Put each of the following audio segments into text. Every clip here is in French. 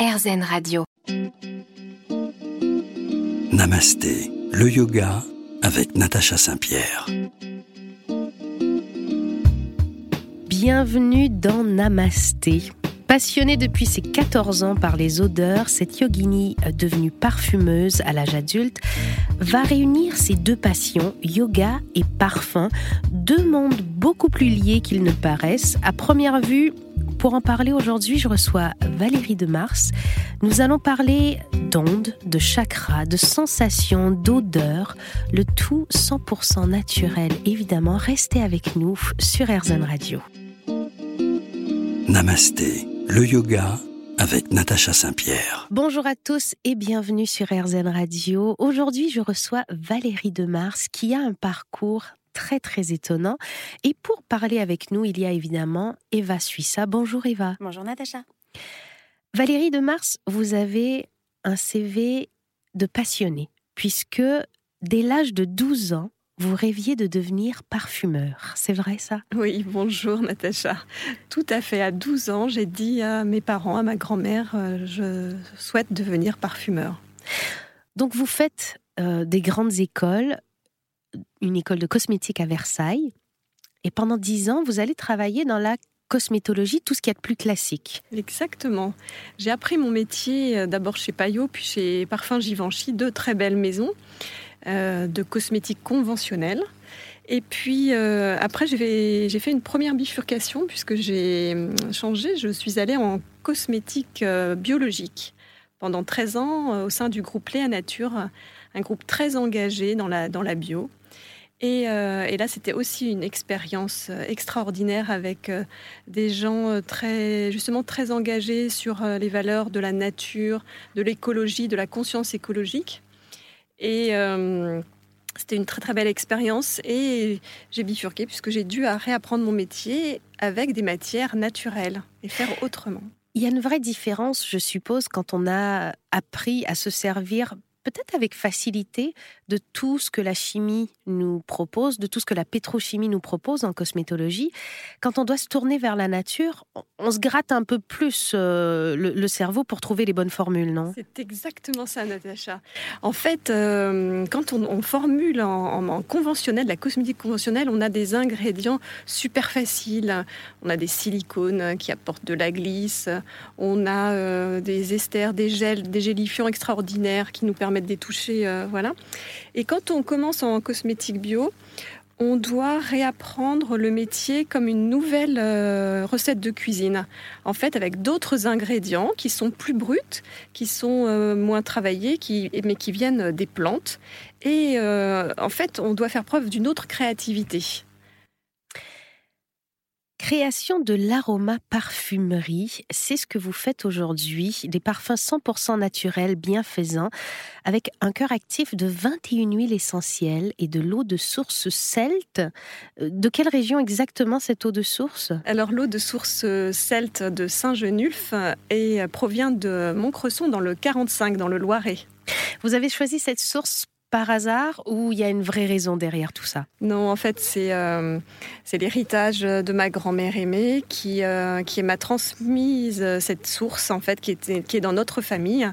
RZN Radio. Namasté, le yoga avec Natacha Saint-Pierre. Bienvenue dans Namasté. Passionnée depuis ses 14 ans par les odeurs, cette yogini devenue parfumeuse à l'âge adulte va réunir ses deux passions, yoga et parfum, deux mondes beaucoup plus liés qu'ils ne paraissent. À première vue, pour en parler aujourd'hui, je reçois Valérie de Mars. Nous allons parler d'ondes, de chakras, de sensations, d'odeurs, le tout 100% naturel. Évidemment, restez avec nous sur Airzone Radio. Namasté, le yoga avec Natacha Saint-Pierre. Bonjour à tous et bienvenue sur RZN Radio. Aujourd'hui, je reçois Valérie de Mars qui a un parcours très très étonnant. Et pour parler avec nous, il y a évidemment Eva Suissa. Bonjour Eva. Bonjour Natacha. Valérie de Mars, vous avez un CV de passionné, puisque dès l'âge de 12 ans, vous rêviez de devenir parfumeur. C'est vrai ça? Oui, bonjour Natacha. Tout à fait. À 12 ans, j'ai dit à mes parents, à ma grand-mère, euh, je souhaite devenir parfumeur. Donc vous faites euh, des grandes écoles, une école de cosmétique à Versailles, et pendant 10 ans, vous allez travailler dans la cosmétologie, tout ce qui est plus classique. Exactement. J'ai appris mon métier euh, d'abord chez Payot, puis chez Parfum Givenchy, deux très belles maisons. Euh, de cosmétiques conventionnels. Et puis euh, après, j'ai fait une première bifurcation puisque j'ai changé. Je suis allée en cosmétique biologique pendant 13 ans au sein du groupe Léa Nature, un groupe très engagé dans la, dans la bio. Et, et là, c'était aussi une expérience extraordinaire avec des gens très, justement très engagés sur les valeurs de la nature, de l'écologie, de la conscience écologique. Et euh, c'était une très très belle expérience et j'ai bifurqué puisque j'ai dû réapprendre mon métier avec des matières naturelles et faire autrement. Il y a une vraie différence, je suppose, quand on a appris à se servir peut-être avec facilité de tout ce que la chimie nous propose, de tout ce que la pétrochimie nous propose en cosmétologie. Quand on doit se tourner vers la nature, on se gratte un peu plus euh, le, cerveau pour trouver les bonnes formules, non? C'est exactement ça, Natacha. En fait, euh, quand on, formule en, conventionnel, la cosmétique conventionnelle, on a des ingrédients super faciles. On a des silicones qui apportent de la glisse, on a euh, des esters, des gels, des gélifiants extraordinaires qui nous permettent de toucher, voilà. Et quand on commence en cosmétique bio, on doit réapprendre le métier comme une nouvelle euh, recette de cuisine. En fait, avec d'autres ingrédients qui sont plus bruts, qui sont euh, moins travaillés, qui, mais qui viennent des plantes. Et euh, en fait, on doit faire preuve d'une autre créativité. Création de l'aroma parfumerie, c'est ce que vous faites aujourd'hui, des parfums 100% naturels, bienfaisants, avec un cœur actif de 21 huiles essentielles et de l'eau de source celte. De quelle région exactement cette eau de source? Alors l'eau de source celte de Saint-Genulphe et provient de Montcresson dans le 45, dans le Loiret. Vous avez choisi cette source par hasard ou il y a une vraie raison derrière tout ça? Non, en fait, c'est euh, l'héritage de ma grand-mère aimée qui, euh, qui m'a transmise cette source, en fait, qui, était, qui est dans notre famille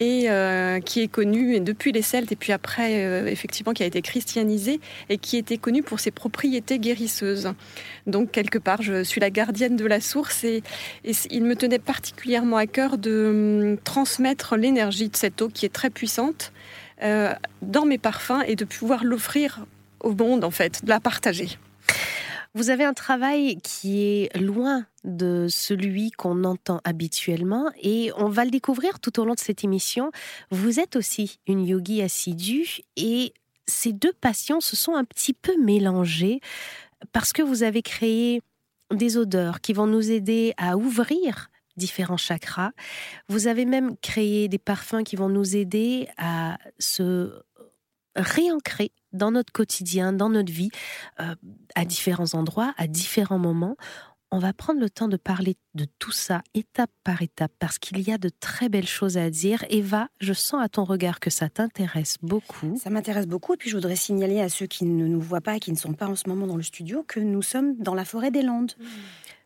et euh, qui est connue depuis les Celtes et puis après, effectivement, qui a été christianisée et qui était connue pour ses propriétés guérisseuses. Donc, quelque part, je suis la gardienne de la source et, et il me tenait particulièrement à cœur de hum, transmettre l'énergie de cette eau qui est très puissante euh, dans mes parfums et de pouvoir l'offrir au monde, en fait, de la partager. Vous avez un travail qui est loin de celui qu'on entend habituellement et on va le découvrir tout au long de cette émission. Vous êtes aussi une yogi assidue et ces deux passions se sont un petit peu mélangées parce que vous avez créé des odeurs qui vont nous aider à ouvrir différents chakras. Vous avez même créé des parfums qui vont nous aider à se réancrer dans notre quotidien, dans notre vie, euh, à différents endroits, à différents moments. On va prendre le temps de parler de tout ça étape par étape parce qu'il y a de très belles choses à dire. Eva, je sens à ton regard que ça t'intéresse beaucoup. Ça m'intéresse beaucoup et puis je voudrais signaler à ceux qui ne nous voient pas et qui ne sont pas en ce moment dans le studio que nous sommes dans la forêt des Landes. Mmh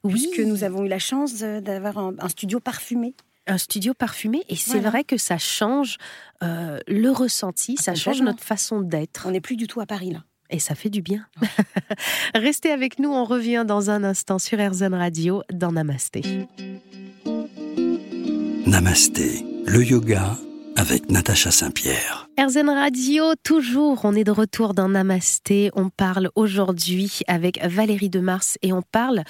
puisque nous avons eu la chance d'avoir un, studio parfumé Un studio parfumé, et c'est vrai que ça change euh, le ressenti, ça change notre façon d'être. On n'est plus du tout à Paris là. Et ça fait du bien. Restez avec nous, on revient dans un instant sur RZN Radio dans Namasté. Namasté, le yoga avec Natacha Saint-Pierre. RZN Radio, toujours, on est de retour dans Namasté. On parle aujourd'hui avec Valérie de Mars et on parle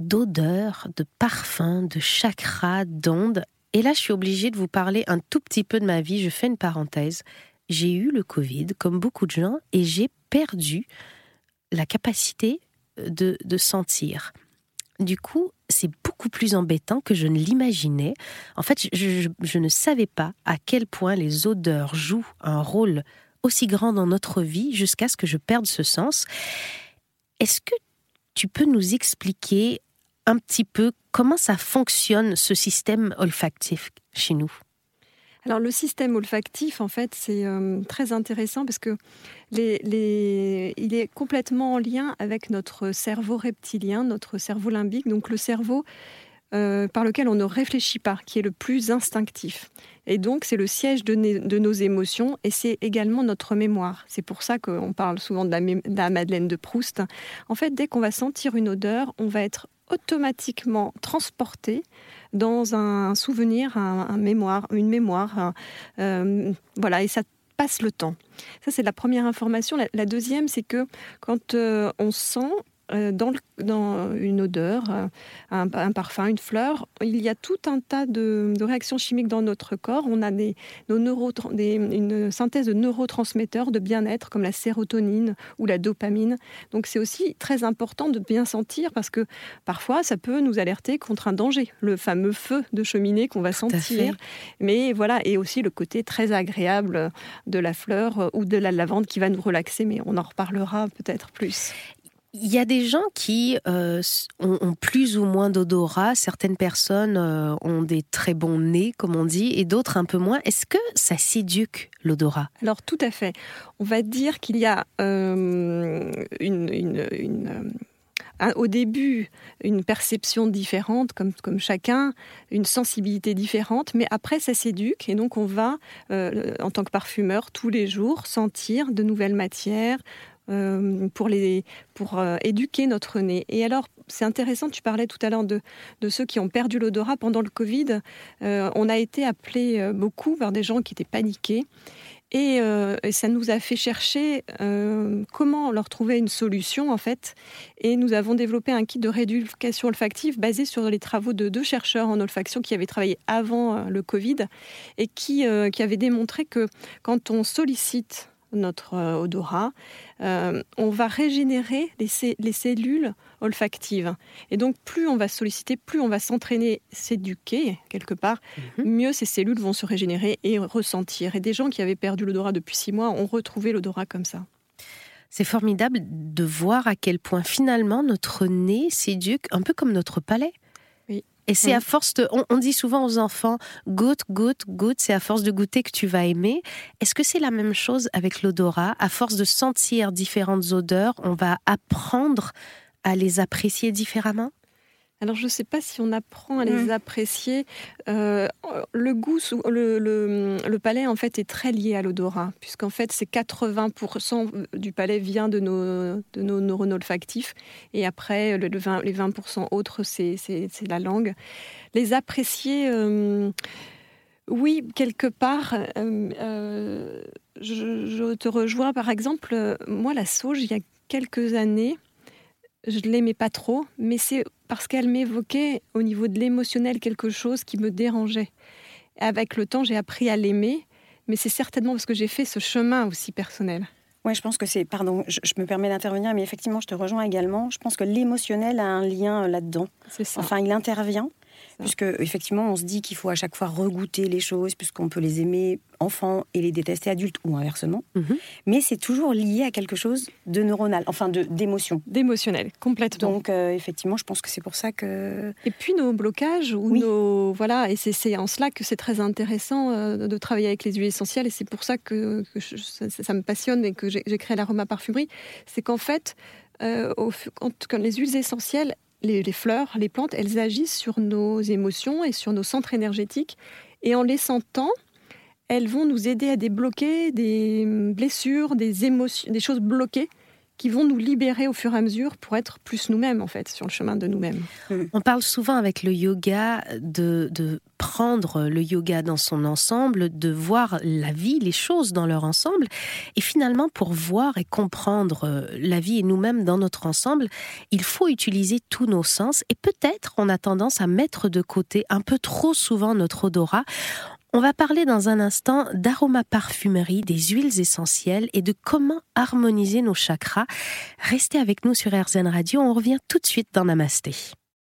d'odeur, de parfum, de chakra, d'ondes. Et là, je suis obligée de vous parler un tout petit peu de ma vie. Je fais une parenthèse. J'ai eu le Covid, comme beaucoup de gens, et j'ai perdu la capacité de, de sentir. Du coup, c'est beaucoup plus embêtant que je ne l'imaginais. En fait, je, ne savais pas à quel point les odeurs jouent un rôle aussi grand dans notre vie jusqu'à ce que je perde ce sens. Est-ce que tu peux nous expliquer un petit peu comment ça fonctionne, ce système olfactif chez nous? Alors le système olfactif, en fait, c'est euh, très intéressant parce que il est complètement en lien avec notre cerveau reptilien, notre cerveau limbique, donc le cerveau euh, par lequel on ne réfléchit pas, qui est le plus instinctif. Et donc c'est le siège de, de, nos émotions et c'est également notre mémoire. C'est pour ça qu'on parle souvent de la, de la Madeleine de Proust. En fait, dès qu'on va sentir une odeur, on va être automatiquement transporté dans un souvenir, un, mémoire, une mémoire. Euh, voilà, et ça passe le temps. Ça, c'est la première information. La, deuxième, c'est que quand euh, on sent, euh, dans, dans, une odeur, euh, un, parfum, une fleur, il y a tout un tas de, réactions chimiques dans notre corps. On a des, nos des, une synthèse de neurotransmetteurs de bien-être comme la sérotonine ou la dopamine. Donc c'est aussi très important de bien sentir parce que parfois ça peut nous alerter contre un danger, le fameux feu de cheminée qu'on va sentir. Mais voilà, et aussi le côté très agréable de la fleur ou de la lavande qui va nous relaxer, mais on en reparlera peut-être plus. Il y a des gens qui euh, ont, plus ou moins d'odorat. Certaines personnes euh, ont des très bons nez, comme on dit, et d'autres un peu moins. Est-ce que ça s'éduque l'odorat? Alors tout à fait. On va dire qu'il y a euh, au début une perception différente, comme, comme chacun, une sensibilité différente, mais après ça s'éduque et donc on va, en tant que parfumeur, tous les jours sentir de nouvelles matières, euh, pour, les, pour euh, éduquer notre nez. Et alors, c'est intéressant, tu parlais tout à l'heure de, de, ceux qui ont perdu l'odorat pendant le Covid. Euh, on a été appelé beaucoup par des gens qui étaient paniqués. Et, ça nous a fait chercher comment leur trouver une solution en fait. Et nous avons développé un kit de rééducation olfactive basé sur les travaux de deux chercheurs en olfaction qui avaient travaillé avant le Covid et qui, qui avaient démontré que quand on sollicite notre euh, odorat, euh, on va régénérer les, cellules olfactives. Et donc, plus on va solliciter, plus on va s'entraîner, s'éduquer quelque part, mhm. mieux ces cellules vont se régénérer et ressentir. Et des gens qui avaient perdu l'odorat depuis six mois ont retrouvé l'odorat comme ça. C'est formidable de voir à quel point finalement notre nez s'éduque un peu comme notre palais. Et c'est à force de. On, dit souvent aux enfants goûte, goûte, goûte, c'est à force de goûter que tu vas aimer. Est-ce que c'est la même chose avec l'odorat? À force de sentir différentes odeurs, on va apprendre à les apprécier différemment? Alors je ne sais pas si on apprend à les mmh. apprécier. Euh, le goût, le, le, palais en fait est très lié à l'odorat, puisqu'en fait c'est 80% du palais vient de nos, de nos neurones olfactifs, et après le, les 20% autres c'est la langue. Les apprécier, euh, oui, quelque part, euh, je, je, te rejoins par exemple, moi la sauge, il y a quelques années, je ne l'aimais pas trop, mais c'est parce qu'elle m'évoquait au niveau de l'émotionnel quelque chose qui me dérangeait. Avec le temps, j'ai appris à l'aimer, mais c'est certainement parce que j'ai fait ce chemin aussi personnel. Oui, je pense que c'est. Pardon, je, me permets d'intervenir, mais effectivement, je te rejoins également. Je pense que l'émotionnel a un lien là-dedans. C'est ça. Enfin, il intervient. Puisque, effectivement, on se dit qu'il faut à chaque fois regoûter les choses, puisqu'on peut les aimer enfants et les détester adultes, ou inversement. Mhm. Mais c'est toujours lié à quelque chose de neuronal, enfin d'émotion. D'émotionnel, complètement. Donc, euh, effectivement, je pense que c'est pour ça que. Et puis, nos blocages, ou nos. Voilà, et c'est en cela que c'est très intéressant euh, de travailler avec les huiles essentielles, et c'est pour ça que, ça, me passionne et que j'ai créé l'aroma parfumerie. C'est qu'en fait, euh, quand, quand les huiles essentielles les, fleurs, les plantes, elles agissent sur nos émotions et sur nos centres énergétiques. Et en les sentant, elles vont nous aider à débloquer des blessures, des émotions, des choses bloquées qui vont nous libérer au fur et à mesure pour être plus nous-mêmes, en fait, sur le chemin de nous-mêmes. On parle souvent avec le yoga de, de, prendre le yoga dans son ensemble, de voir la vie, les choses dans leur ensemble. Et finalement, pour voir et comprendre euh, la vie et nous-mêmes dans notre ensemble, il faut utiliser tous nos sens. Et peut-être on a tendance à mettre de côté un peu trop souvent notre odorat. On va parler dans un instant d'aromaparfumerie, des huiles essentielles et de comment harmoniser nos chakras. Restez avec nous sur RZN Radio, on revient tout de suite dans Namasté.